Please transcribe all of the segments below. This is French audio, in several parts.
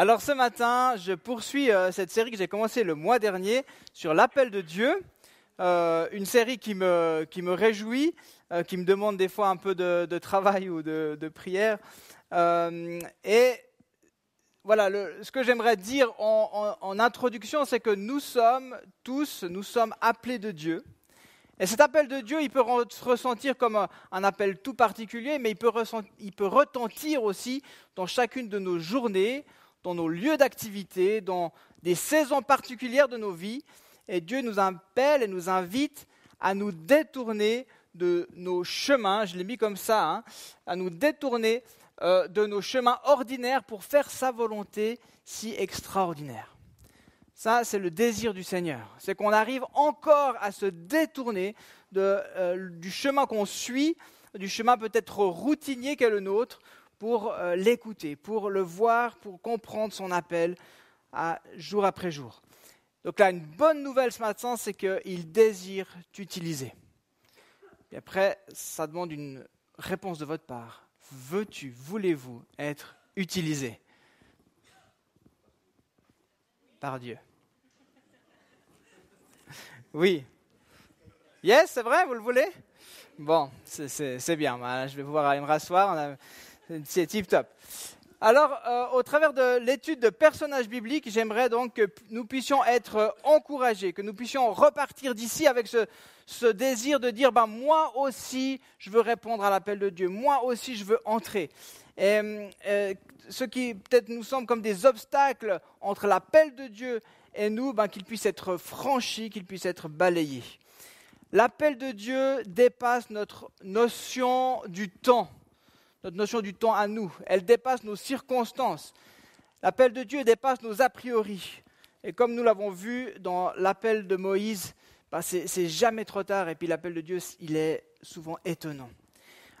Alors ce matin, je poursuis euh, cette série que j'ai commencée le mois dernier sur l'appel de Dieu, euh, une série qui me, qui me réjouit, euh, qui me demande des fois un peu de, travail ou de, prière. et voilà, ce que j'aimerais dire en, introduction, c'est que nous sommes tous, nous sommes appelés de Dieu. Et cet appel de Dieu, il peut se ressentir comme un, appel tout particulier, mais il peut, il peut retentir aussi dans chacune de nos journées, dans nos lieux d'activité, dans des saisons particulières de nos vies. Et Dieu nous appelle et nous invite à nous détourner de nos chemins, je l'ai mis comme ça, hein, à nous détourner euh, de nos chemins ordinaires pour faire sa volonté si extraordinaire. Ça, c'est le désir du Seigneur. C'est qu'on arrive encore à se détourner euh, du chemin qu'on suit, du chemin peut-être routinier qu'est le nôtre, pour euh, l'écouter, pour le voir, pour comprendre son appel à, jour après jour. Donc là, une bonne nouvelle ce matin, c'est qu'il désire t'utiliser. Et après, ça demande une réponse de votre part. Veux-tu, voulez-vous être utilisé par Dieu? Oui. Yes, c'est vrai, vous le voulez? Bon, c'est bien. Je vais pouvoir aller me rasseoir. C'est tip top. Alors, euh, au travers de l'étude de personnages bibliques, j'aimerais donc que nous puissions être encouragés, que nous puissions repartir d'ici avec ce, désir de dire, ben, moi aussi, je veux répondre à l'appel de Dieu, moi aussi, je veux entrer. Et, euh, ce qui peut-être nous semble comme des obstacles entre l'appel de Dieu et nous, ben, qu'il puisse être franchi, qu'il puisse être balayé. L'appel de Dieu dépasse notre notion du temps notre notion du temps à nous. Elle dépasse nos circonstances. L'appel de Dieu dépasse nos a priori. Et comme nous l'avons vu dans l'appel de Moïse, bah, c'est jamais trop tard. Et puis l'appel de Dieu, il est souvent étonnant.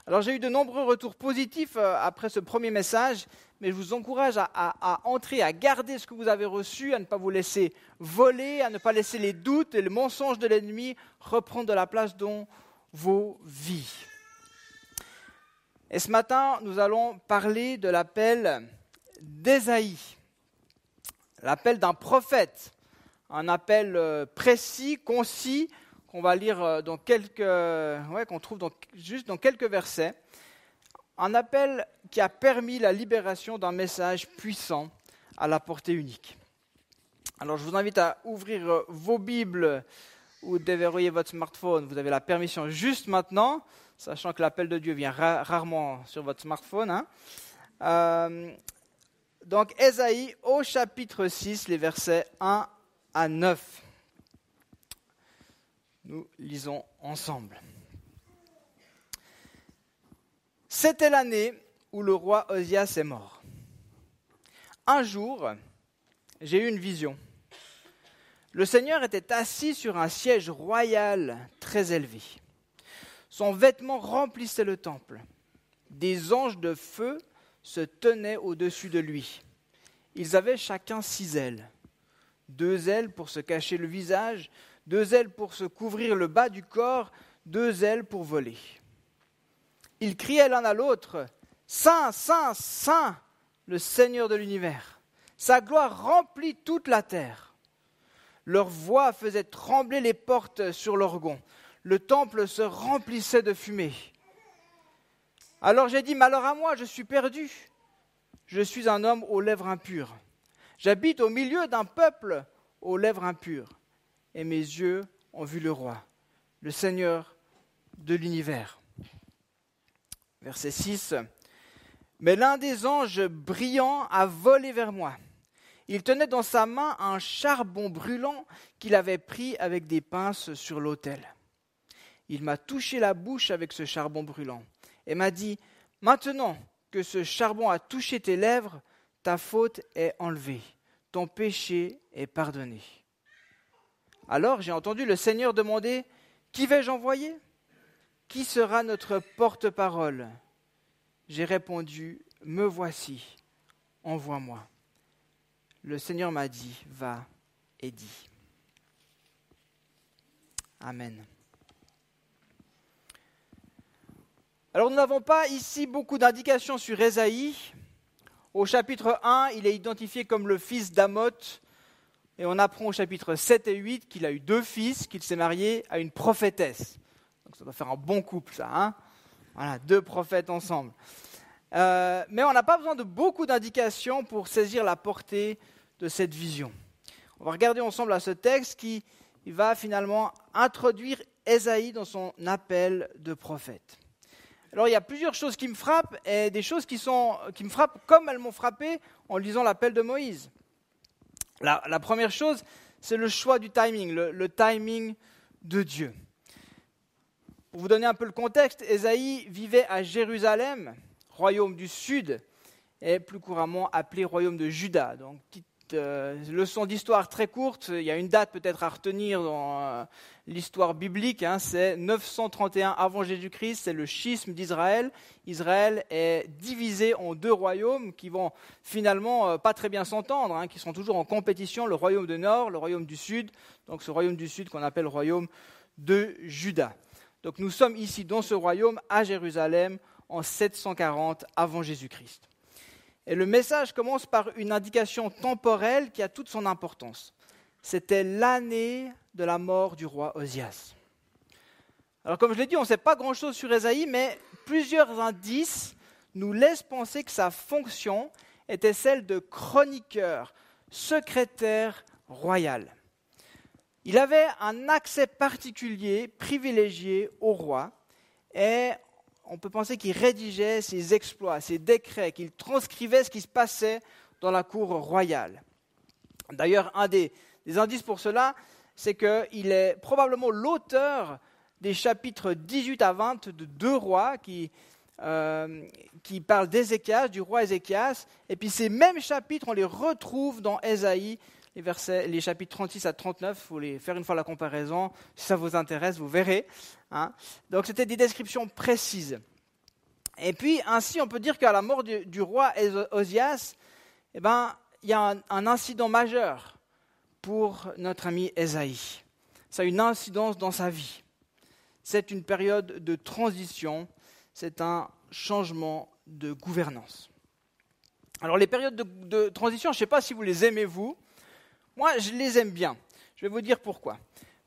Alors j'ai eu de nombreux retours positifs euh, après ce premier message, mais je vous encourage à, entrer, à garder ce que vous avez reçu, à ne pas vous laisser voler, à ne pas laisser les doutes et le mensonge de l'ennemi reprendre de la place dans vos vies. Et ce matin, nous allons parler de l'appel d'Ésaïe, l'appel d'un prophète, un appel euh, précis, concis, qu'on va lire euh, dans quelques, ouais, qu'on trouve juste dans quelques versets, un appel qui a permis la libération d'un message puissant à la portée unique. Alors je vous invite à ouvrir euh, vos Bibles ou déverrouiller votre smartphone. Vous avez la permission juste maintenant sachant que l'appel de Dieu vient rarement sur votre smartphone. Hein. Euh, donc, Ésaïe au chapitre 6, les versets 1 à 9. Nous lisons ensemble. C'était l'année où le roi Osias est mort. Un jour, j'ai eu une vision. Le Seigneur était assis sur un siège royal très élevé. Son vêtement remplissait le temple. Des anges de feu se tenaient au-dessus de lui. Ils avaient chacun six ailes. Deux ailes pour se cacher le visage, deux ailes pour se couvrir le bas du corps, deux ailes pour voler. Ils criaient l'un à l'autre, Saint, Saint, Saint, le Seigneur de l'univers. Sa gloire remplit toute la terre. Leur voix faisait trembler les portes sur l'orgon le temple se remplissait de fumée. Alors j'ai dit, malheur à moi, je suis perdu. Je suis un homme aux lèvres impures. J'habite au milieu d'un peuple aux lèvres impures. Et mes yeux ont vu le roi, le Seigneur de l'univers. Verset 6. Mais l'un des anges brillants a volé vers moi. Il tenait dans sa main un charbon brûlant qu'il avait pris avec des pinces sur l'autel. Il m'a touché la bouche avec ce charbon brûlant et m'a dit, Maintenant que ce charbon a touché tes lèvres, ta faute est enlevée, ton péché est pardonné. Alors j'ai entendu le Seigneur demander, Qui vais-je envoyer? Qui sera notre porte-parole? J'ai répondu, Me voici, envoie-moi. Le Seigneur m'a dit, Va et dis. Amen. Alors nous n'avons pas ici beaucoup d'indications sur Ésaïe. Au chapitre 1, il est identifié comme le fils d'Amoth. Et on apprend au chapitre 7 et 8 qu'il a eu deux fils, qu'il s'est marié à une prophétesse. Donc ça doit faire un bon couple, ça. Hein voilà, deux prophètes ensemble. Euh, mais on n'a pas besoin de beaucoup d'indications pour saisir la portée de cette vision. On va regarder ensemble à ce texte qui va finalement introduire Ésaïe dans son appel de prophète. Alors il y a plusieurs choses qui me frappent et des choses qui, sont, qui me frappent comme elles m'ont frappé en lisant l'appel de Moïse. La, première chose, c'est le choix du timing, le, timing de Dieu. Pour vous donner un peu le contexte, Ésaïe vivait à Jérusalem, royaume du sud, et plus couramment appelé royaume de Juda. Donc euh, leçon d'histoire très courte. Il y a une date peut-être à retenir dans euh, l'histoire biblique. Hein, c'est 931 avant Jésus-Christ. C'est le schisme d'Israël. Israël est divisé en deux royaumes qui vont finalement euh, pas très bien s'entendre, hein, qui sont toujours en compétition. Le royaume du nord, le royaume du sud. Donc ce royaume du sud qu'on appelle le royaume de Juda. Donc nous sommes ici dans ce royaume à Jérusalem en 740 avant Jésus-Christ. Et le message commence par une indication temporelle qui a toute son importance. C'était l'année de la mort du roi Osias. Alors comme je l'ai dit, on ne sait pas grand-chose sur Esaïe, mais plusieurs indices nous laissent penser que sa fonction était celle de chroniqueur, secrétaire royal. Il avait un accès particulier, privilégié au roi, et on peut penser qu'il rédigeait ses exploits, ses décrets, qu'il transcrivait ce qui se passait dans la cour royale. D'ailleurs, un des, indices pour cela, c'est qu'il est probablement l'auteur des chapitres 18 à 20 de deux rois qui, euh, qui parlent d'Ézéchias, du roi Ézéchias. Et puis ces mêmes chapitres, on les retrouve dans Ésaïe, les, versets, les chapitres 36 à 39. Il faut les faire une fois la comparaison. Si ça vous intéresse, vous verrez. Hein. Donc c'était des descriptions précises. Et puis ainsi, on peut dire qu'à la mort du, roi Osias, eh ben, il y a un, incident majeur pour notre ami Esaïe. Ça a une incidence dans sa vie. C'est une période de transition, c'est un changement de gouvernance. Alors les périodes de, de transition, je ne sais pas si vous les aimez vous, moi je les aime bien. Je vais vous dire pourquoi.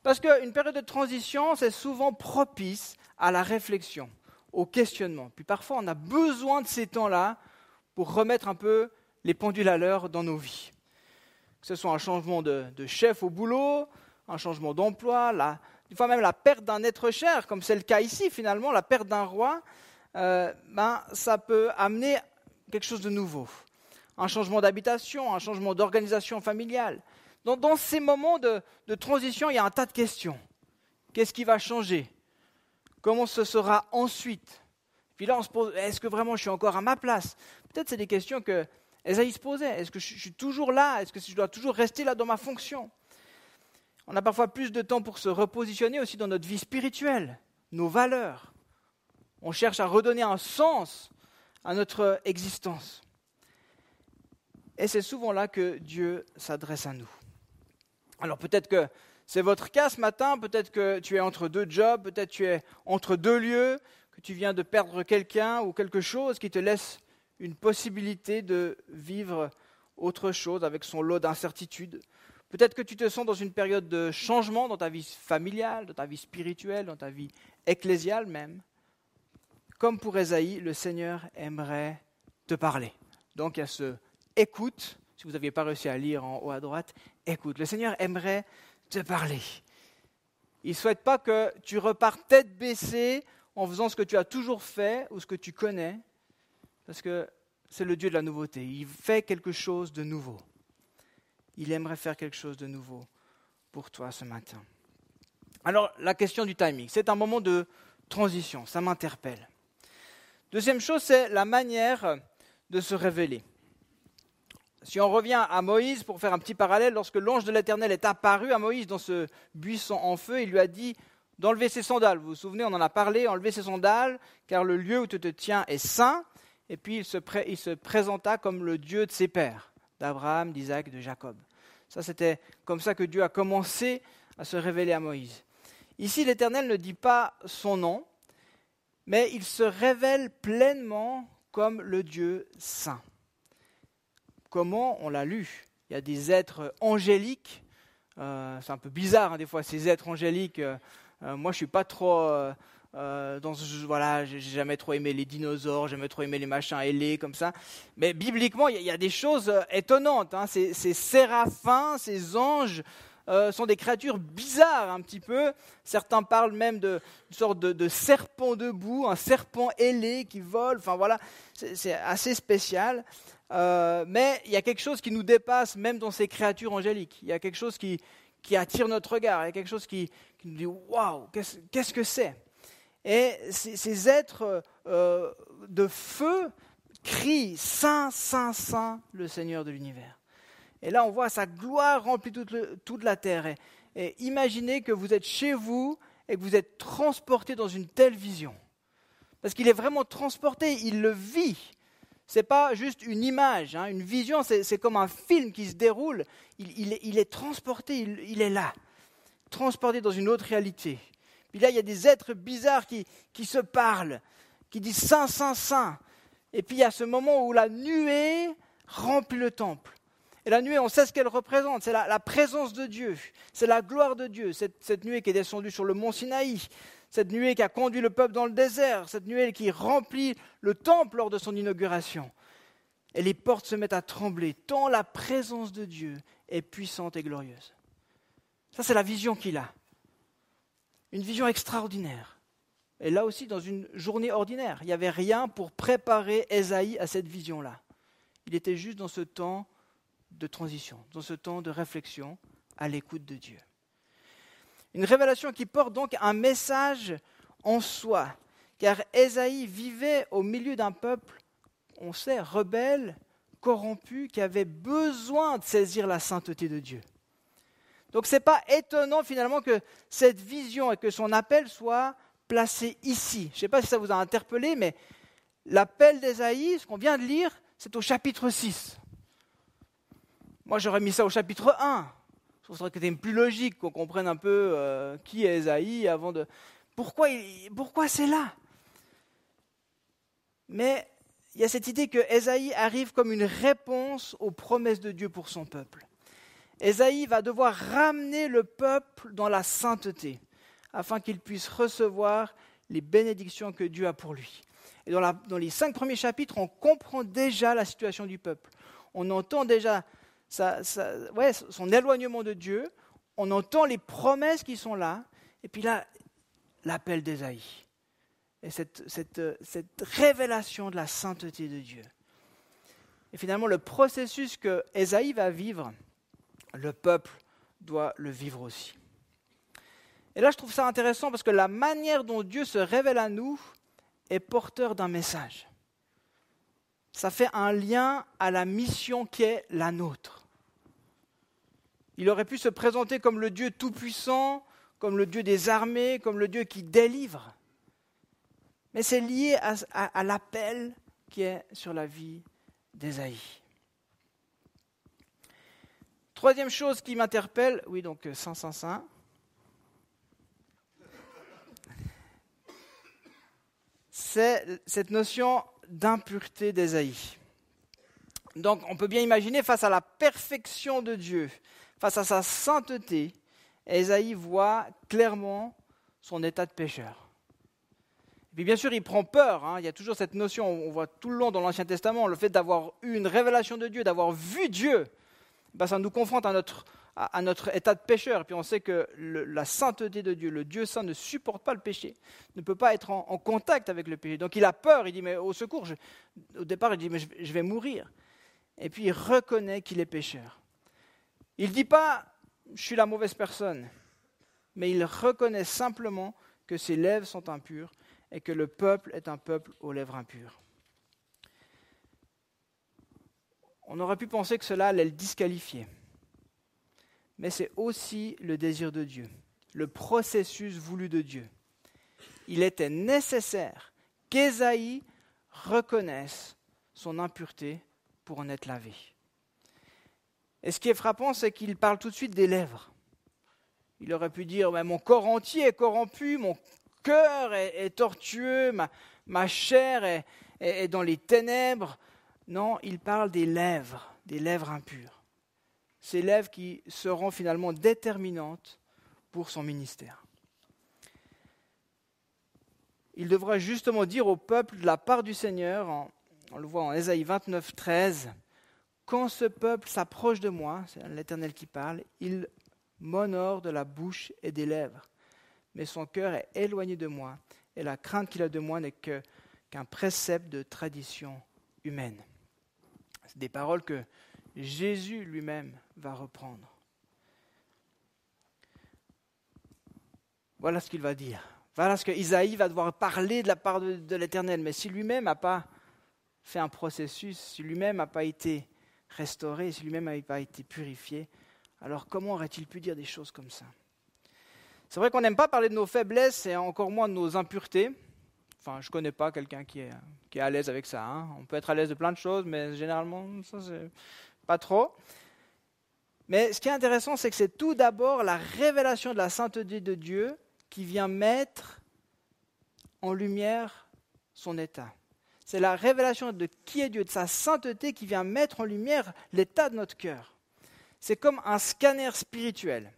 Parce qu'une période de transition, c'est souvent propice à la réflexion, au questionnement. Puis parfois, on a besoin de ces temps-là pour remettre un peu les pendules à l'heure dans nos vies. Que ce soit un changement de, chef au boulot, un changement d'emploi, des fois même la perte d'un être cher, comme c'est le cas ici finalement, la perte d'un roi, euh, ben, ça peut amener quelque chose de nouveau. Un changement d'habitation, un changement d'organisation familiale, dans, ces moments de, transition, il y a un tas de questions. Qu'est-ce qui va changer? Comment ce sera ensuite? Puis là, on se pose, est-ce que vraiment je suis encore à ma place? Peut-être c'est des questions que Esaïe se posait. Est-ce que je suis toujours là? Est-ce que je dois toujours rester là dans ma fonction? On a parfois plus de temps pour se repositionner aussi dans notre vie spirituelle, nos valeurs. On cherche à redonner un sens à notre existence. Et c'est souvent là que Dieu s'adresse à nous. Alors peut-être que c'est votre cas ce matin, peut-être que tu es entre deux jobs, peut-être que tu es entre deux lieux, que tu viens de perdre quelqu'un ou quelque chose qui te laisse une possibilité de vivre autre chose avec son lot d'incertitudes. Peut-être que tu te sens dans une période de changement dans ta vie familiale, dans ta vie spirituelle, dans ta vie ecclésiale même. Comme pour Esaïe, le Seigneur aimerait te parler. Donc il y a ce écoute si vous n'aviez pas réussi à lire en haut à droite, écoute, le Seigneur aimerait te parler. Il ne souhaite pas que tu repartes tête baissée en faisant ce que tu as toujours fait ou ce que tu connais, parce que c'est le Dieu de la nouveauté. Il fait quelque chose de nouveau. Il aimerait faire quelque chose de nouveau pour toi ce matin. Alors, la question du timing, c'est un moment de transition, ça m'interpelle. Deuxième chose, c'est la manière de se révéler. Si on revient à Moïse, pour faire un petit parallèle, lorsque l'ange de l'Éternel est apparu à Moïse dans ce buisson en feu, il lui a dit d'enlever ses sandales. Vous vous souvenez, on en a parlé, enlever ses sandales, car le lieu où tu te tiens est saint. Et puis il se, présenta comme le Dieu de ses pères, d'Abraham, d'Isaac, de Jacob. Ça, c'était comme ça que Dieu a commencé à se révéler à Moïse. Ici, l'Éternel ne dit pas son nom, mais il se révèle pleinement comme le Dieu saint. comment on l'a lu? Il y a des êtres angéliques. Euh, c'est un peu bizarre hein, des fois ces êtres angéliques. Euh, euh, moi, je suis pas trop dans ce, voilà, j'ai jamais trop aimé les dinosaures, j'ai jamais trop aimé les machins ailés comme ça. Mais bibliquement, il y, a des choses étonnantes. Hein. Ces, séraphins, ces anges. sont des créatures bizarres un petit peu. Certains parlent même d'une sorte de, de, serpent debout, un serpent ailé qui vole. Enfin voilà, c'est assez spécial. Euh, mais il y a quelque chose qui nous dépasse même dans ces créatures angéliques. Il y a quelque chose qui, qui attire notre regard. Il y a quelque chose qui, nous dit Waouh, qu'est-ce que c'est? Et ces, êtres euh, de feu crient Saint, Saint, Saint, le Seigneur de l'univers. Et là, on voit sa gloire remplit toute, la terre. Et, imaginez que vous êtes chez vous et que vous êtes transporté dans une telle vision. Parce qu'il est vraiment transporté, il le vit n'est pas juste une image, hein. une vision, c'est comme un film qui se déroule. Il, est, transporté, il, est là, transporté dans une autre réalité. Puis là, il y a des êtres bizarres qui, se parlent, qui disent Saint, Saint, Saint. Et puis il y a ce moment où la nuée remplit le temple. Et la nuée, on sait ce qu'elle représente, c'est la, présence de Dieu, c'est la gloire de Dieu, cette, cette nuée qui est descendue sur le mont Sinaï, cette nuée qui a conduit le peuple dans le désert, cette nuée qui remplit le temple lors de son inauguration. Et les portes se mettent à trembler, tant la présence de Dieu est puissante et glorieuse. Ça, c'est la vision qu'il a. Une vision extraordinaire. Et là aussi, dans une journée ordinaire, il n'y avait rien pour préparer Esaïe à cette vision-là. Il était juste dans ce temps de transition, dans ce temps de réflexion, à l'écoute de Dieu. Une révélation qui porte donc un message en soi, car Ésaïe vivait au milieu d'un peuple, on sait, rebelle, corrompu, qui avait besoin de saisir la sainteté de Dieu. Donc ce n'est pas étonnant finalement que cette vision et que son appel soient placés ici. Je ne sais pas si ça vous a interpellé, mais l'appel d'Ésaïe, ce qu'on vient de lire, c'est au chapitre 6. Moi j'aurais mis ça au chapitre 1. Je trouve que c'était plus logique qu'on comprenne un peu euh, qui est Esaïe avant de. Pourquoi, pourquoi c'est là? Mais il y a cette idée que Esaïe arrive comme une réponse aux promesses de Dieu pour son peuple. Esaïe va devoir ramener le peuple dans la sainteté afin qu'il puisse recevoir les bénédictions que Dieu a pour lui. Et dans, les cinq premiers chapitres, on comprend déjà la situation du peuple. On entend déjà son éloignement de Dieu, on entend les promesses qui sont là, et puis là, l'appel d'Ésaïe. Et cette, révélation de la sainteté de Dieu. Et finalement, le processus que Ésaïe va vivre, le peuple doit le vivre aussi. Et là, je trouve ça intéressant parce que la manière dont Dieu se révèle à nous est porteur d'un message. Ça fait un lien à la mission qui est la nôtre. Il aurait pu se présenter comme le Dieu tout-puissant, comme le Dieu des armées, comme le Dieu qui délivre. Mais c'est lié à, l'appel qui est sur la vie d'Ésaïe. Troisième chose qui m'interpelle, oui donc Saint Saint Saint, c'est cette notion d'impureté d'Ésaïe. Donc on peut bien imaginer face à la perfection de Dieu, face à sa sainteté, Esaïe voit clairement son état de pécheur. Et puis bien sûr, il prend peur. Hein. Il y a toujours cette notion, on voit tout le long dans l'Ancien Testament, le fait d'avoir eu une révélation de Dieu, d'avoir vu Dieu, ben, ça nous confronte à notre, à, notre état de pécheur. Et puis on sait que la sainteté de Dieu, le Dieu saint ne supporte pas le péché, ne peut pas être en, contact avec le péché. Donc il a peur, il dit, mais au secours, au départ, il dit, mais je vais mourir. Et puis il reconnaît qu'il est pécheur. Il ne dit pas je suis la mauvaise personne, mais il reconnaît simplement que ses lèvres sont impures et que le peuple est un peuple aux lèvres impures. On aurait pu penser que cela allait le disqualifier. Mais c'est aussi le désir de Dieu, le processus voulu de Dieu. Il était nécessaire qu'Ésaïe reconnaisse son impureté pour en être lavé. Et ce qui est frappant, c'est qu'il parle tout de suite des lèvres. Il aurait pu dire Mon corps entier est corrompu, mon cœur est, tortueux, ma, chair est, est, dans les ténèbres. Non, il parle des lèvres, des lèvres impures. Ces lèvres qui seront finalement déterminantes pour son ministère. Il devra justement dire au peuple de la part du Seigneur, on le voit en Ésaïe 29, 13, Quand ce peuple s'approche de moi, c'est l'Éternel qui parle, il m'honore de la bouche et des lèvres, mais son cœur est éloigné de moi, et la crainte qu'il a de moi n'est qu'un précepte de tradition humaine. C'est des paroles que Jésus lui-même va reprendre. Voilà ce qu'il va dire. Voilà ce que Isaïe va devoir parler de la part de, l'Éternel. Mais si lui-même n'a pas fait un processus, si lui-même n'a pas été restauré, si lui-même n'a pas été purifié, alors comment aurait-il pu dire des choses comme ça? C'est vrai qu'on n'aime pas parler de nos faiblesses et encore moins de nos impuretés. Enfin, je connais pas quelqu'un qui est, qui est à l'aise avec ça. Hein. On peut être à l'aise de plein de choses, mais généralement, ça, c'est pas trop. Mais ce qui est intéressant, c'est que c'est tout d'abord la révélation de la sainteté de Dieu qui vient mettre en lumière son état. C'est la révélation de qui est Dieu, de sa sainteté qui vient mettre en lumière l'état de notre cœur. C'est comme un scanner spirituel.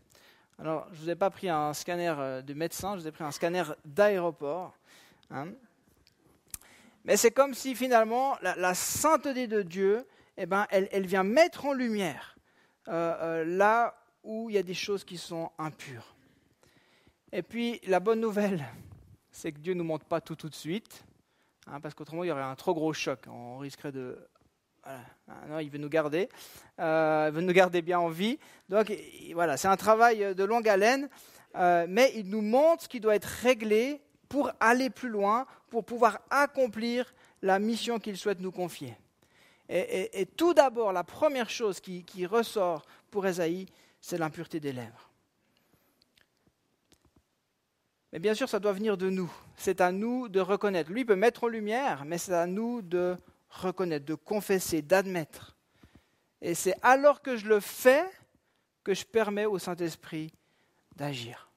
Alors, je ne vous ai pas pris un scanner euh, de médecin, je vous ai pris un scanner d'aéroport. Hein. Mais c'est comme si finalement la, sainteté de Dieu, eh ben, elle, vient mettre en lumière euh, euh, là où il y a des choses qui sont impures. Et puis la bonne nouvelle, c'est que Dieu ne nous montre pas tout tout de suite, hein, parce qu'autrement il y aurait un trop gros choc. On risquerait de... Ah, non, il veut nous garder, euh, il veut nous garder bien en vie. Donc voilà, c'est un travail de longue haleine, mais il nous montre ce qui doit être réglé pour aller plus loin, pour pouvoir accomplir la mission qu'il souhaite nous confier. Et, tout d'abord, la première chose qui, ressort pour Esaïe, c'est l'impureté des lèvres. Mais bien sûr, ça doit venir de nous. C'est à nous de reconnaître. Lui peut mettre en lumière, mais c'est à nous de reconnaître, de confesser, d'admettre. Et c'est alors que je le fais que je permets au Saint-Esprit d'agir.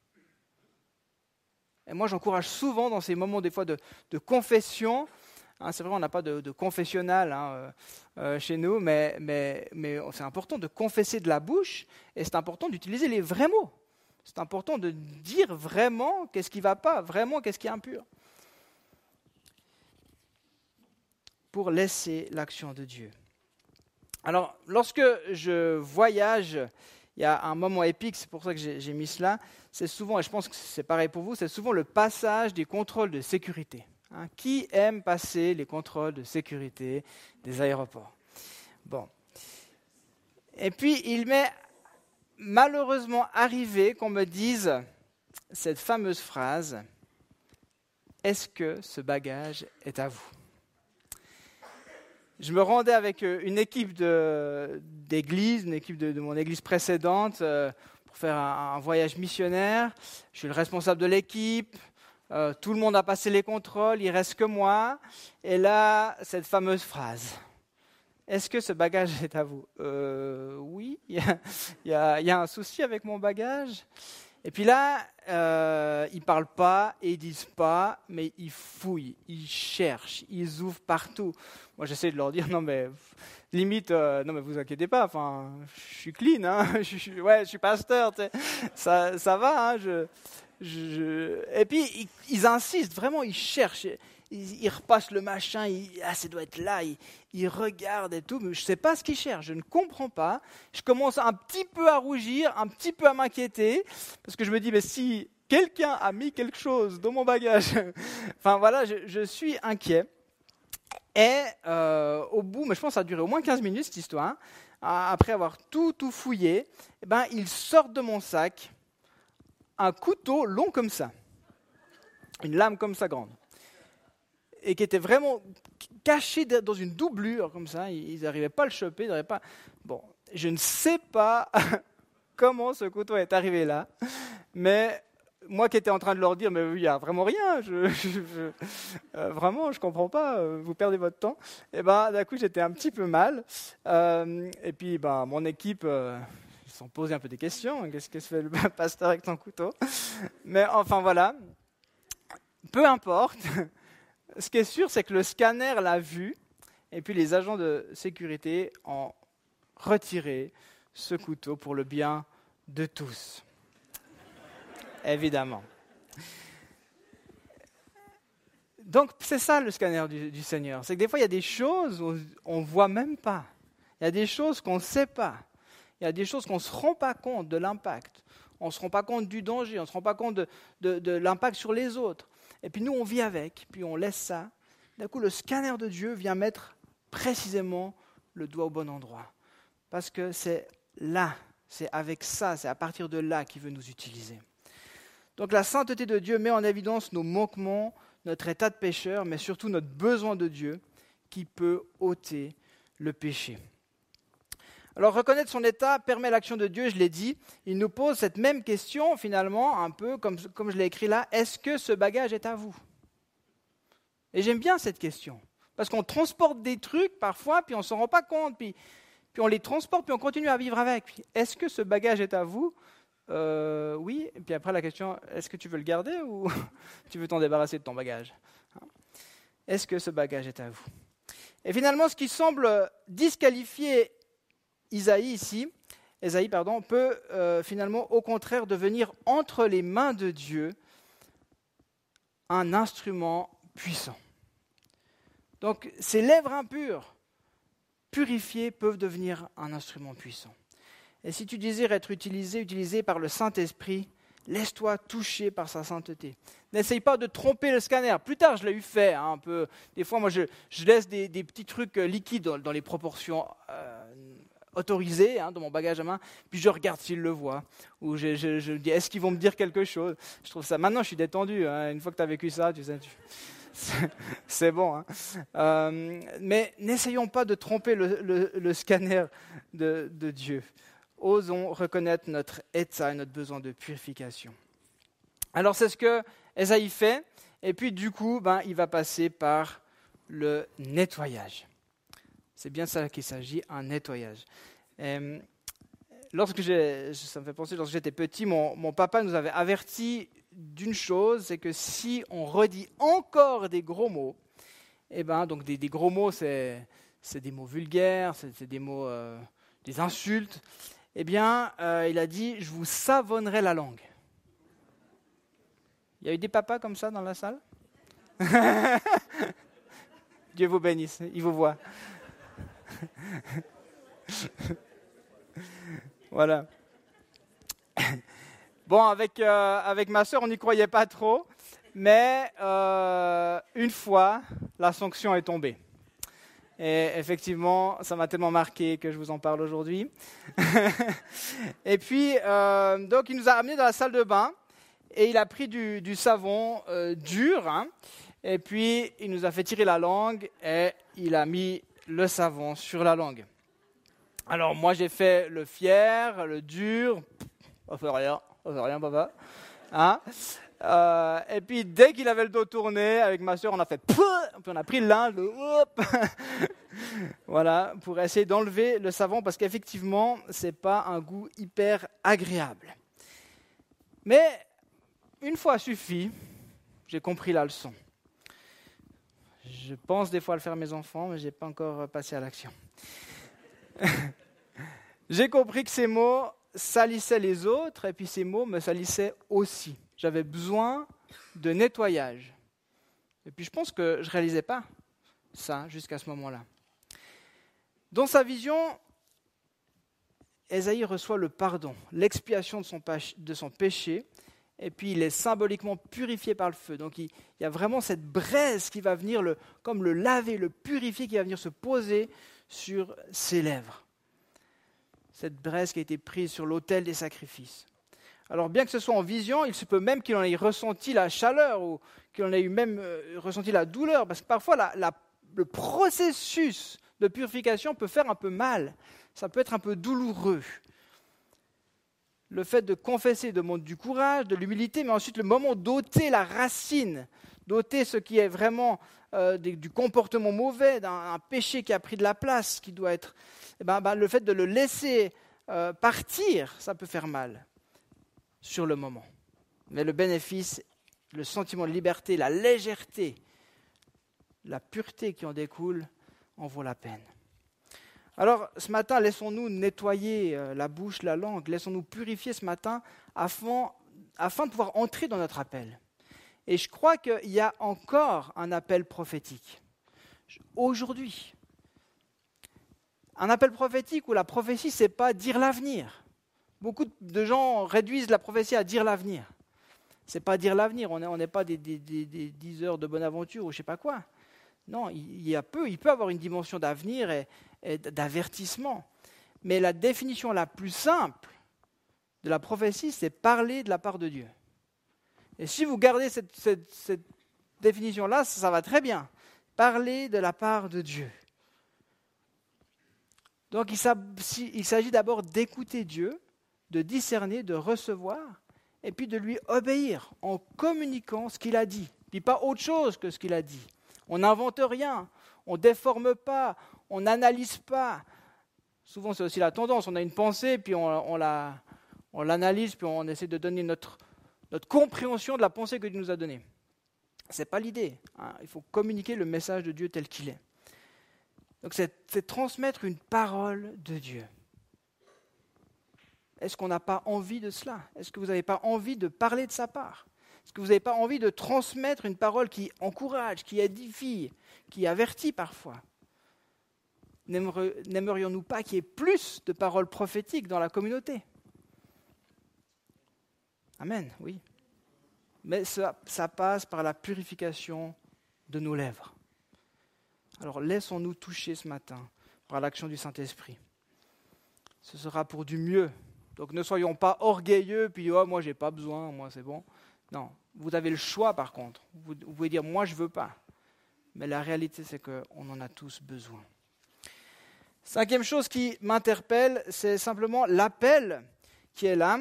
Et moi, j'encourage souvent dans ces moments, des fois, de, confession. Hein, c'est vrai, on n'a pas de, confessionnal hein, euh, euh, chez nous, mais, mais, mais c'est important de confesser de la bouche et c'est important d'utiliser les vrais mots. C'est important de dire vraiment qu'est-ce qui ne va pas, vraiment qu'est-ce qui est impur. Pour laisser l'action de Dieu. Alors, lorsque je voyage il y a un moment épique, c'est pour ça que j'ai mis cela. C'est souvent, et je pense que c'est pareil pour vous, c'est souvent le passage des contrôles de sécurité. Hein. qui aime passer les contrôles de sécurité des aéroports? Bon. Et puis, il m'est malheureusement arrivé qu'on me dise cette fameuse phrase Est-ce que ce bagage est à vous? Je me rendais avec euh, une équipe d'église, une équipe de, mon église précédente, euh, faire un, voyage missionnaire. Je suis le responsable de l'équipe. Euh, tout le monde a passé les contrôles, il reste que moi. Et là, cette fameuse phrase. Est-ce que ce bagage est à vous? Oui, il y, a un souci avec mon bagage? Et puis là, euh, ils ne parlent pas et ils disent pas, mais ils fouillent, ils cherchent, ils ouvrent partout. Moi, j'essaie de leur dire, non mais limite, euh, non mais vous inquiétez pas, enfin, je suis clean, hein, je, suis, ouais, je suis pasteur, ça, ça va. Hein, je, Et puis ils, ils, insistent, vraiment, ils cherchent il, repasse le machin, ah, ça doit être là, il, regarde et tout, mais je ne sais pas ce qu'il cherche, je ne comprends pas. Je commence un petit peu à rougir, un petit peu à m'inquiéter, parce que je me dis, mais si quelqu'un a mis quelque chose dans mon bagage, enfin voilà, je, suis inquiet. Et euh, au bout, mais je pense que ça a duré au moins 15 minutes cette histoire, après avoir tout, tout fouillé, eh ben, il sort de mon sac un couteau long comme ça, une lame comme ça grande et qui était vraiment caché dans une doublure comme ça. Ils n'arrivaient pas à le choper. Ils pas... Bon, je ne sais pas comment ce couteau est arrivé là, mais moi qui étais en train de leur dire, mais il n'y a vraiment rien, euh, vraiment, je ne comprends pas, euh, vous perdez votre temps. Et ben, d'un coup, j'étais un petit peu mal. Euh, et puis, ben, mon équipe, sont posés un peu des questions. Qu'est-ce que fait le pasteur avec ton couteau? Mais enfin, voilà. Peu importe ce qui est sûr, c'est que le scanner l'a vu, et puis les agents de sécurité ont retirer ce couteau pour le bien de tous. Évidemment. Donc c'est ça le scanner du, Seigneur. C'est que des fois il y a des choses où on ne voit même pas. Il y a des choses qu'on ne sait pas. Il y a des choses qu'on ne se rend pas compte de l'impact. On ne se rend pas compte du danger, on ne se rend pas compte de, l'impact sur les autres. Et puis nous, on vit avec, puis on laisse ça. D'un coup, le scanner de Dieu vient mettre précisément le doigt au bon endroit. Parce que c'est là, c'est avec ça, c'est à partir de là qu'il veut nous utiliser. Donc la sainteté de Dieu met en évidence nos manquements, notre état de pécheur, mais surtout notre besoin de Dieu qui peut ôter le péché. Alors reconnaître son état permet l'action de Dieu, je l'ai dit. Il nous pose cette même question finalement, un peu comme, comme je l'ai écrit là, est-ce que ce bagage est à vous? Et j'aime bien cette question, parce qu'on transporte des trucs parfois, puis on ne s'en rend pas compte, puis, puis on les transporte, puis on continue à vivre avec. Est-ce que ce bagage est à vous? Euh, Oui, et puis après la question, est-ce que tu veux le garder ou tu veux t'en débarrasser de ton bagage? Est-ce que ce bagage est à vous? Et finalement, ce qui semble disqualifier Isaïe ici, Isaïe pardon, peut euh, finalement au contraire devenir entre les mains de Dieu un instrument puissant. Donc ces lèvres impures, purifiées, peuvent devenir un instrument puissant. Et si tu désires être utilisé, utilisé par le Saint-Esprit, laisse-toi toucher par sa sainteté. N'essaye pas de tromper le scanner. Plus tard, je l'ai eu fait hein, un peu. Des fois, moi, je, laisse des, petits trucs euh, liquides dans, les proportions euh, autorisé hein, dans mon bagage à main, puis je regarde s'ils le voient, ou je, je, dis est-ce qu'ils vont me dire quelque chose? Je trouve ça. Maintenant, je suis détendu. Hein, une fois que tu as vécu ça, tu sais, c'est bon. Hein. Euh, mais n'essayons pas de tromper le, scanner de, Dieu. Osons reconnaître notre état et notre besoin de purification. Alors c'est ce que Esaïe fait, et puis du coup, ben, il va passer par le nettoyage. C'est bien ça qu'il s'agit, un nettoyage. Euh, lorsque ça me fait penser, lorsque j'étais petit, mon, papa nous avait averti d'une chose, c'est que si on redit encore des gros mots, eh ben, donc des, gros mots, c'est, des mots vulgaires, c'est, des mots, euh, des insultes, eh bien, euh, il a dit, je vous savonnerai la langue. Il y a eu des papas comme ça dans la salle? Dieu vous bénisse, il vous voit. voilà. Bon, avec, euh, avec ma soeur, on n'y croyait pas trop, mais euh, une fois, la sanction est tombée. Et effectivement, ça m'a tellement marqué que je vous en parle aujourd'hui. et puis, euh, donc, il nous a amenés dans la salle de bain et il a pris du, du savon dur. Hein, et puis, il nous a fait tirer la langue et il a mis le savon sur la langue. Alors moi j'ai fait le fier, le dur, on fait rien, on fait rien papa. Hein? Euh, et puis dès qu'il avait le dos tourné, avec ma soeur, on a fait puis on a pris le voilà, pour essayer d'enlever le savon parce qu'effectivement, c'est pas un goût hyper agréable. Mais une fois suffit, j'ai compris la leçon. Je pense des fois à le faire à mes enfants, mais je n'ai pas encore passé à l'action. J'ai compris que ces mots salissaient les autres, et puis ces mots me salissaient aussi. J'avais besoin de nettoyage. Et puis je pense que je ne réalisais pas ça jusqu'à ce moment-là. Dans sa vision, Esaïe reçoit le pardon, l'expiation de son péché, et puis il est symboliquement purifié par le feu. Donc il, y a vraiment cette braise qui va venir, le, comme le laver, le purifier, qui va venir se poser sur ses lèvres. Cette braise qui a été prise sur l'autel des sacrifices. Alors bien que ce soit en vision, il se peut même qu'il en ait ressenti la chaleur ou qu'il en ait même euh, ressenti la douleur, parce que parfois le processus de purification peut faire un peu mal, ça peut être un peu douloureux le fait de confesser demande du courage, de l'humilité, mais ensuite le moment d'ôter la racine, d'ôter ce qui est vraiment euh, du comportement mauvais, d'un péché qui a pris de la place, qui doit être, eh ben, ben, le fait de le laisser euh, partir, ça peut faire mal sur le moment. Mais le bénéfice, le sentiment de liberté, la légèreté, la pureté qui en découle, en vaut la peine. Alors ce matin, laissons-nous nettoyer euh, la bouche, la langue, laissons-nous purifier ce matin afin, afin de pouvoir entrer dans notre appel. Et je crois qu'il y a encore un appel prophétique. Aujourd'hui, un appel prophétique où la prophétie, c'est pas dire l'avenir. Beaucoup de gens réduisent la prophétie à dire l'avenir. C'est pas dire l'avenir, on n'est pas des, des, heures de bonne aventure ou je sais pas quoi. Non, il, y a peu, il peut avoir une dimension d'avenir d'avertissement. Mais la définition la plus simple de la prophétie, c'est parler de la part de Dieu. Et si vous gardez cette, définition-là, ça va très bien. Parler de la part de Dieu. Donc il s'agit d'abord d'écouter Dieu, de discerner, de recevoir, et puis de lui obéir en communiquant ce qu'il a dit. Puis pas autre chose que ce qu'il a dit. On n'invente rien, on déforme pas, on n'analyse pas. Souvent c'est aussi la tendance, on a une pensée, puis on, l'analyse, puis on essaie de donner notre, compréhension de la pensée que Dieu nous a donnée. Ce n'est pas l'idée. Hein. Il faut communiquer le message de Dieu tel qu'il est. Donc c'est transmettre une parole de Dieu. Est-ce qu'on n'a pas envie de cela? Est-ce que vous n'avez pas envie de parler de sa part? Est-ce que vous n'avez pas envie de transmettre une parole qui encourage, qui édifie, qui avertit parfois? N'aimerions-nous pas qu'il y ait plus de paroles prophétiques dans la communauté? Amen, oui. Mais ça, passe par la purification de nos lèvres. Alors laissons-nous toucher ce matin par l'action du Saint-Esprit. Ce sera pour du mieux. Donc ne soyons pas orgueilleux, puis oh, moi j'ai pas besoin, moi c'est bon. Non, vous avez le choix par contre. Vous, pouvez dire moi je veux pas. Mais la réalité c'est qu'on en a tous besoin. Cinquième chose qui m'interpelle, c'est simplement l'appel qui est là,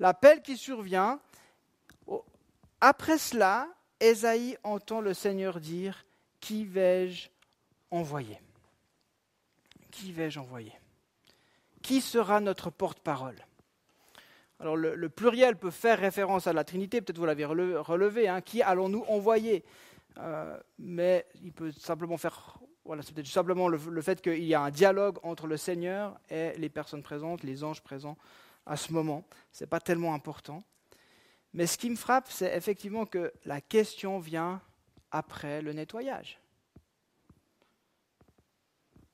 l'appel qui survient. Après cela, Ésaïe entend le Seigneur dire Qui vais-je envoyer? Qui vais-je envoyer? Qui sera notre porte-parole? Alors le, pluriel peut faire référence à la Trinité, peut-être vous l'avez relevé, hein. qui allons-nous envoyer? Euh, Mais il peut simplement faire, voilà, c'est peut-être simplement le, le fait qu'il y a un dialogue entre le Seigneur et les personnes présentes, les anges présents à ce moment. Ce n'est pas tellement important. Mais ce qui me frappe, c'est effectivement que la question vient après le nettoyage.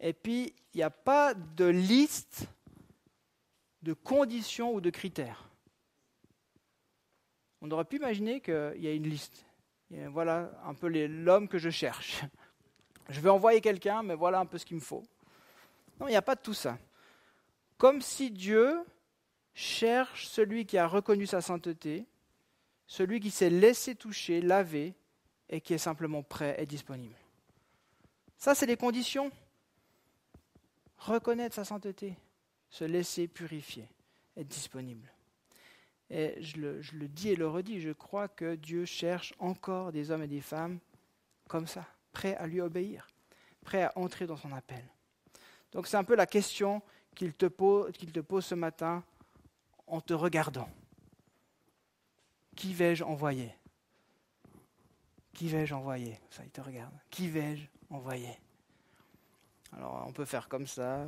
Et puis, il n'y a pas de liste de conditions ou de critères. On aurait pu imaginer qu'il y a une liste. voilà un peu l'homme que je cherche. Je vais envoyer quelqu'un, mais voilà un peu ce qu'il me faut. Non, il n'y a pas de tout ça. Comme si Dieu cherche celui qui a reconnu sa sainteté, celui qui s'est laissé toucher, laver, et qui est simplement prêt et disponible. Ça, c'est les conditions reconnaître sa sainteté, se laisser purifier, être disponible. Et je le, dis et le redis, je crois que Dieu cherche encore des hommes et des femmes comme ça, prêts à lui obéir, prêts à entrer dans son appel. Donc c'est un peu la question qu'il te, pose, qu'il te pose ce matin en te regardant. Qui vais-je envoyer? Qui vais-je envoyer? Ça, il te regarde. Qui vais-je envoyer? Alors on peut faire comme ça.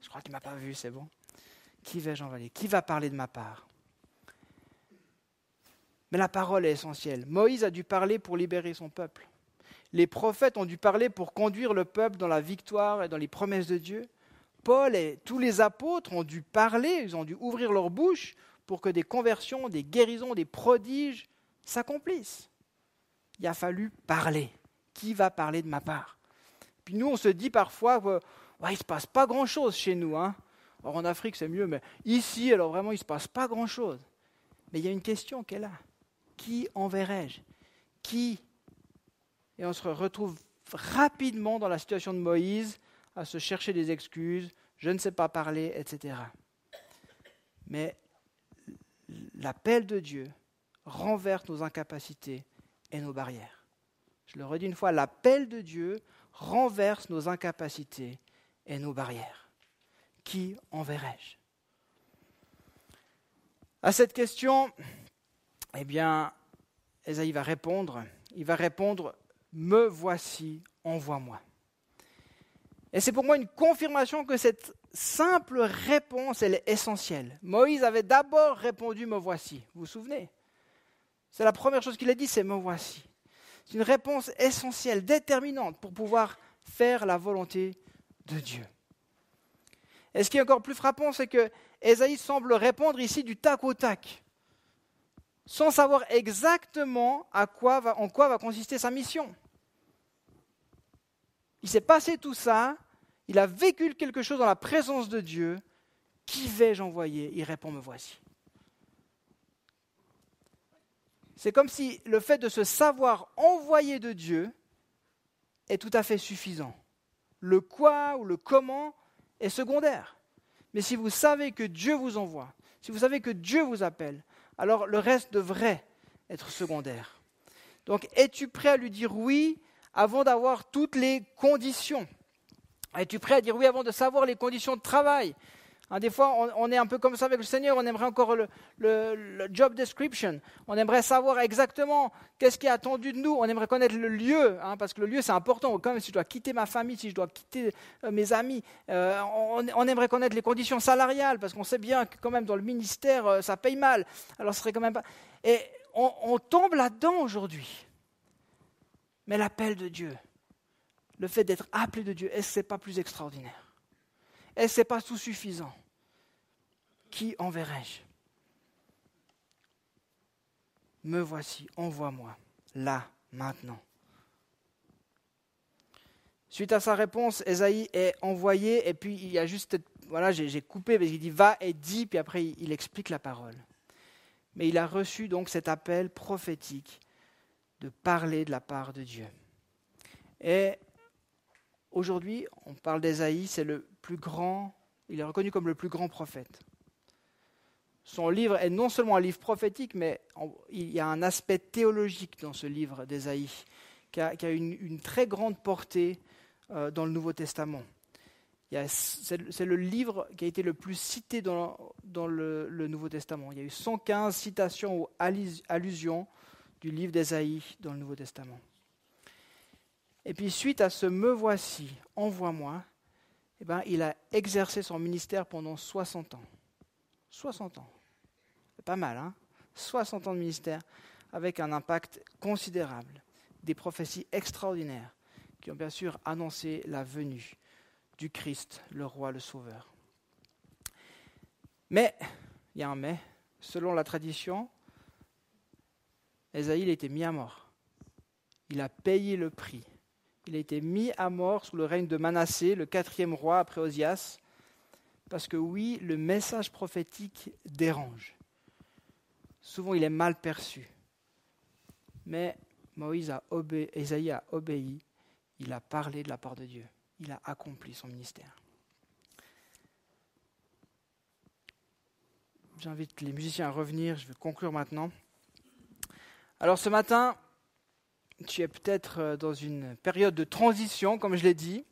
Je crois qu'il ne m'a pas vu, c'est bon. Qui vais-je envoyer? Qui va parler de ma part? Mais la parole est essentielle. Moïse a dû parler pour libérer son peuple. Les prophètes ont dû parler pour conduire le peuple dans la victoire et dans les promesses de Dieu. Paul et tous les apôtres ont dû parler, ils ont dû ouvrir leur bouche pour que des conversions, des guérisons, des prodiges s'accomplissent. Il a fallu parler. Qui va parler de ma part? Puis nous, on se dit parfois, il ne se passe pas grand-chose chez nous. Hein. Or, en Afrique, c'est mieux, mais ici, alors vraiment, il ne se passe pas grand-chose. Mais il y a une question qui est là. Qui enverrai-je? Qui Et on se retrouve rapidement dans la situation de Moïse, à se chercher des excuses, je ne sais pas parler, etc. Mais l'appel de Dieu renverse nos incapacités et nos barrières. Je le redis une fois, l'appel de Dieu renverse nos incapacités et nos barrières. Qui enverrai-je? À cette question, eh bien, Esaïe va répondre. Il va répondre Me voici, envoie-moi. Et c'est pour moi une confirmation que cette simple réponse, elle est essentielle. Moïse avait d'abord répondu, me voici. Vous vous souvenez? C'est la première chose qu'il a dit, c'est me voici. C'est une réponse essentielle, déterminante pour pouvoir faire la volonté de Dieu. Et ce qui est encore plus frappant, c'est que Esaïe semble répondre ici du tac au tac, sans savoir exactement à quoi va, en quoi va consister sa mission. Il s'est passé tout ça, il a vécu quelque chose dans la présence de Dieu. Qui vais-je envoyer? Il répond, me voici. C'est comme si le fait de se savoir envoyé de Dieu est tout à fait suffisant. Le quoi ou le comment est secondaire. Mais si vous savez que Dieu vous envoie, si vous savez que Dieu vous appelle, alors le reste devrait être secondaire. Donc, es-tu prêt à lui dire oui avant d'avoir toutes les conditions? Es-tu prêt à dire oui avant de savoir les conditions de travail? Hein, des fois, on, est un peu comme ça avec le Seigneur, on aimerait encore le, job description, on aimerait savoir exactement qu'est-ce qui est attendu de nous, on aimerait connaître le lieu, hein, parce que le lieu c'est important, comme si je dois quitter ma famille, si je dois quitter euh, mes amis, euh, on, aimerait connaître les conditions salariales, parce qu'on sait bien que quand même dans le ministère, euh, ça paye mal, alors ce serait quand même pas... Et on, on tombe là-dedans aujourd'hui. Mais l'appel de Dieu, le fait d'être appelé de Dieu, est-ce que ce n'est pas plus extraordinaire? Et ce n'est pas tout suffisant. Qui enverrai-je? Me voici, envoie-moi, là, maintenant. Suite à sa réponse, Esaïe est envoyé, et puis il y a juste, voilà, j'ai coupé, parce qu'il dit va et dis, puis après il explique la parole. Mais il a reçu donc cet appel prophétique de parler de la part de Dieu. Et aujourd'hui, on parle d'Esaïe, c'est le plus grand, il est reconnu comme le plus grand prophète. Son livre est non seulement un livre prophétique, mais il y a un aspect théologique dans ce livre d'Ésaïe, qui a, une, très grande portée euh, dans le Nouveau Testament. C'est le livre qui a été le plus cité dans, le, Nouveau Testament. Il y a eu 115 citations ou allusions du livre d'Ésaïe dans le Nouveau Testament. Et puis suite à ce me voici, envoie-moi, eh ben, il a exercé son ministère pendant 60 ans. 60 ans. Pas mal, hein? 60 ans de ministère avec un impact considérable. Des prophéties extraordinaires qui ont bien sûr annoncé la venue du Christ, le roi, le sauveur. Mais, il y a un mais, selon la tradition, Esaïe été mis à mort. Il a payé le prix il a été mis à mort sous le règne de Manassé, le quatrième roi après Osias, parce que oui, le message prophétique dérange. Souvent, il est mal perçu. Mais Moïse a obéi, Esaïe a obéi, il a parlé de la part de Dieu, il a accompli son ministère. J'invite les musiciens à revenir, je vais conclure maintenant. Alors ce matin, tu es peut-être euh, dans une période de transition, comme je l'ai dit,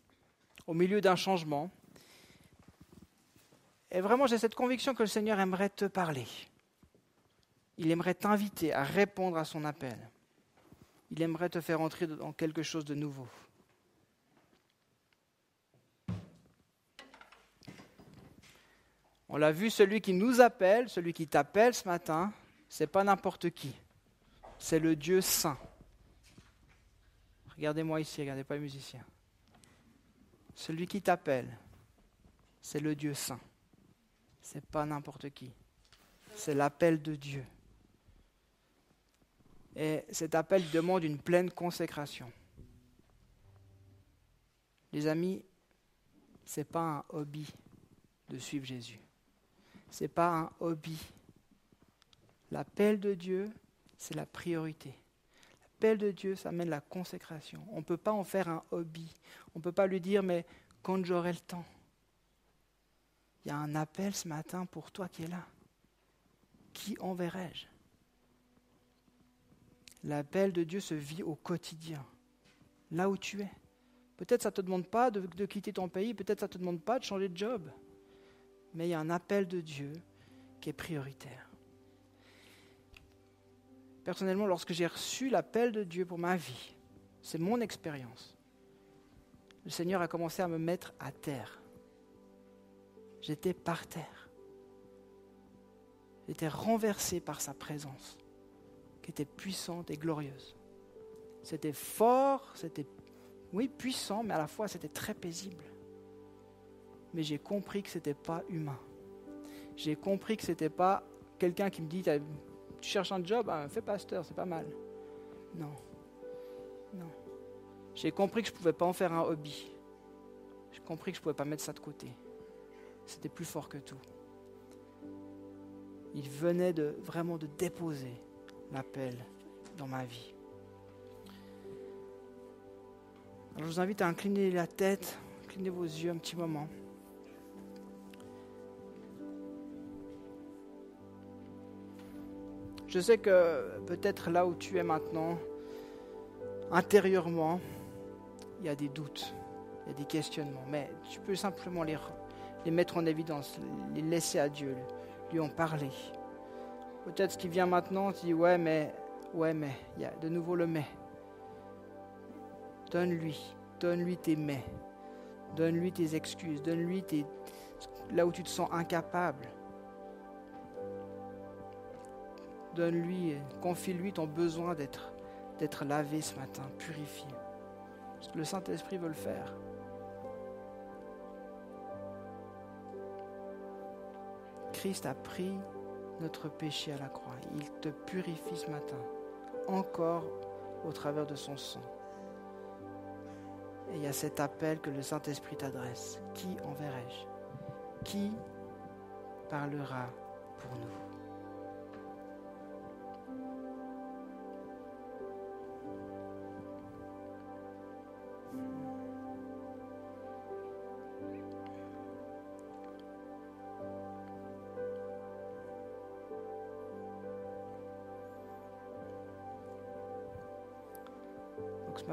au milieu d'un changement. Et vraiment, j'ai cette conviction que le Seigneur aimerait te parler. Il aimerait t'inviter à répondre à son appel. Il aimerait te faire entrer dans quelque chose de nouveau. On l'a vu, celui qui nous appelle, celui qui t'appelle ce matin, c'est pas n'importe qui. C'est le Dieu saint. Regardez-moi ici, regardez pas les musiciens. Celui qui t'appelle, c'est le Dieu saint. C'est pas n'importe qui. C'est l'appel de Dieu. Et cet appel demande une pleine consécration. Les amis, ce n'est pas un hobby de suivre Jésus. Ce n'est pas un hobby. L'appel de Dieu, c'est la priorité l'appel de Dieu, ça mène la consécration. On ne peut pas en faire un hobby. On ne peut pas lui dire, mais quand j'aurai le temps. Il y a un appel ce matin pour toi qui es là. Qui enverrai-je? L'appel de Dieu se vit au quotidien, là où tu es. Peut-être ça ne te demande pas de, de quitter ton pays, peut-être ça ne te demande pas de changer de job. Mais il y a un appel de Dieu qui est prioritaire personnellement, lorsque j'ai reçu l'appel de Dieu pour ma vie, c'est mon expérience. le Seigneur a commencé à me mettre à terre. J'étais par terre. J'étais renversé par sa présence, qui était puissante et glorieuse. C'était fort, c'était, oui, puissant, mais à la fois c'était très paisible. Mais j'ai compris que ce n'était pas humain. J'ai compris que ce n'était pas quelqu'un qui me dit, tu cherches un job, hein, fais pasteur, c'est pas mal. Non. Non. J'ai compris que je ne pouvais pas en faire un hobby. J'ai compris que je ne pouvais pas mettre ça de côté. C'était plus fort que tout. Il venait de vraiment de déposer l'appel dans ma vie. Alors je vous invite à incliner la tête, incliner vos yeux un petit moment. Je sais que peut-être là où tu es maintenant, intérieurement, il y a des doutes, il y a des questionnements, mais tu peux simplement les, les mettre en évidence, les laisser à Dieu, lui en parler. Peut-être ce qui vient maintenant, tu dis ouais mais, ouais mais, il y a de nouveau le mais. Donne-lui, donne-lui tes mais, donne-lui tes excuses, donne-lui tes, là où tu te sens incapable. Donne-lui, confie-lui ton besoin d'être, lavé ce matin, purifié. Parce que le Saint-Esprit veut le faire. Christ a pris notre péché à la croix. Il te purifie ce matin, encore au travers de son sang. Et il y a cet appel que le Saint-Esprit t'adresse. Qui enverrai-je? Qui parlera pour nous?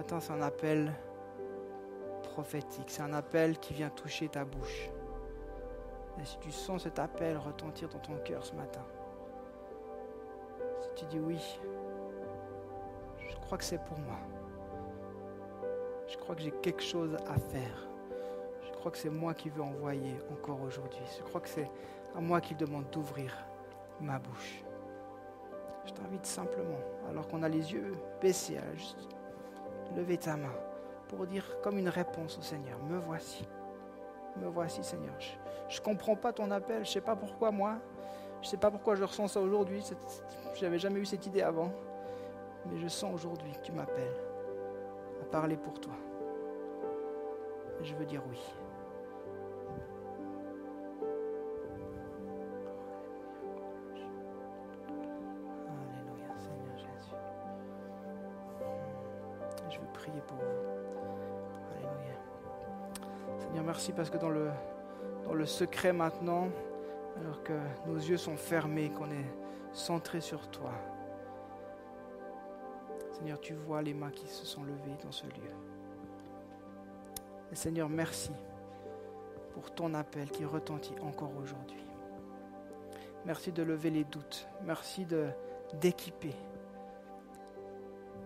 C'est un appel prophétique. C'est un appel qui vient toucher ta bouche. Et si tu sens cet appel retentir dans ton cœur ce matin, si tu dis oui, je crois que c'est pour moi. Je crois que j'ai quelque chose à faire. Je crois que c'est moi qui veux envoyer encore aujourd'hui. Je crois que c'est à moi qu'il demande d'ouvrir ma bouche. Je t'invite simplement, alors qu'on a les yeux baissés, à juste lever ta main pour dire comme une réponse au Seigneur, me voici. Me voici Seigneur. Je ne comprends pas ton appel, je ne sais pas pourquoi moi, je ne sais pas pourquoi je ressens ça aujourd'hui, je n'avais jamais eu cette idée avant, mais je sens aujourd'hui que tu m'appelles à parler pour toi. Je veux dire oui. Merci parce que dans le, secret maintenant, alors que nos yeux sont fermés, qu'on est centré sur toi, Seigneur, tu vois les mains qui se sont levées dans ce lieu. Et Seigneur, merci pour ton appel qui retentit encore aujourd'hui. Merci de lever les doutes. Merci de d'équiper.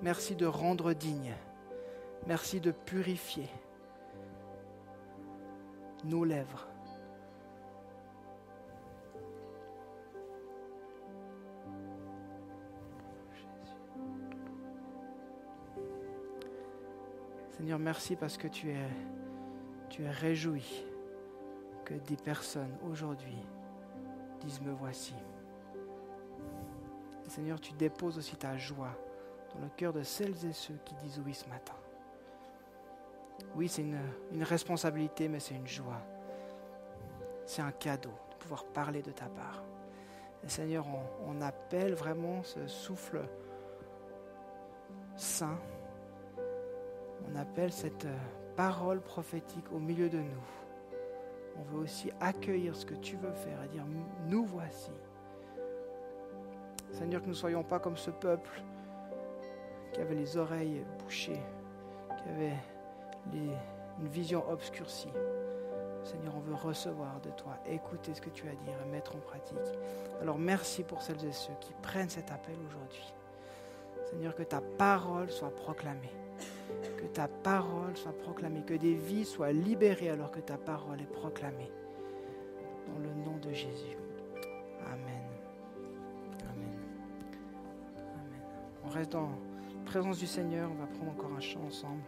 Merci de rendre digne. Merci de purifier nos lèvres. Seigneur, merci parce que tu es, tu es réjoui que des personnes aujourd'hui disent me voici. Seigneur, tu déposes aussi ta joie dans le cœur de celles et ceux qui disent oui ce matin. Oui, c'est une, responsabilité, mais c'est une joie. C'est un cadeau de pouvoir parler de ta part. Seigneur, on, appelle vraiment ce souffle saint. On appelle cette euh, parole prophétique au milieu de nous. On veut aussi accueillir ce que tu veux faire et dire, nous voici. Seigneur, que nous ne soyons pas comme ce peuple qui avait les oreilles bouchées, qui avait une vision obscurcie. Seigneur, on veut recevoir de toi, écouter ce que tu as à dire et mettre en pratique. Alors merci pour celles et ceux qui prennent cet appel aujourd'hui. Seigneur, que ta parole soit proclamée. Que ta parole soit proclamée, que des vies soient libérées alors que ta parole est proclamée. Dans le nom de Jésus. Amen. Amen. Amen. On reste dans la présence du Seigneur, on va prendre encore un chant ensemble.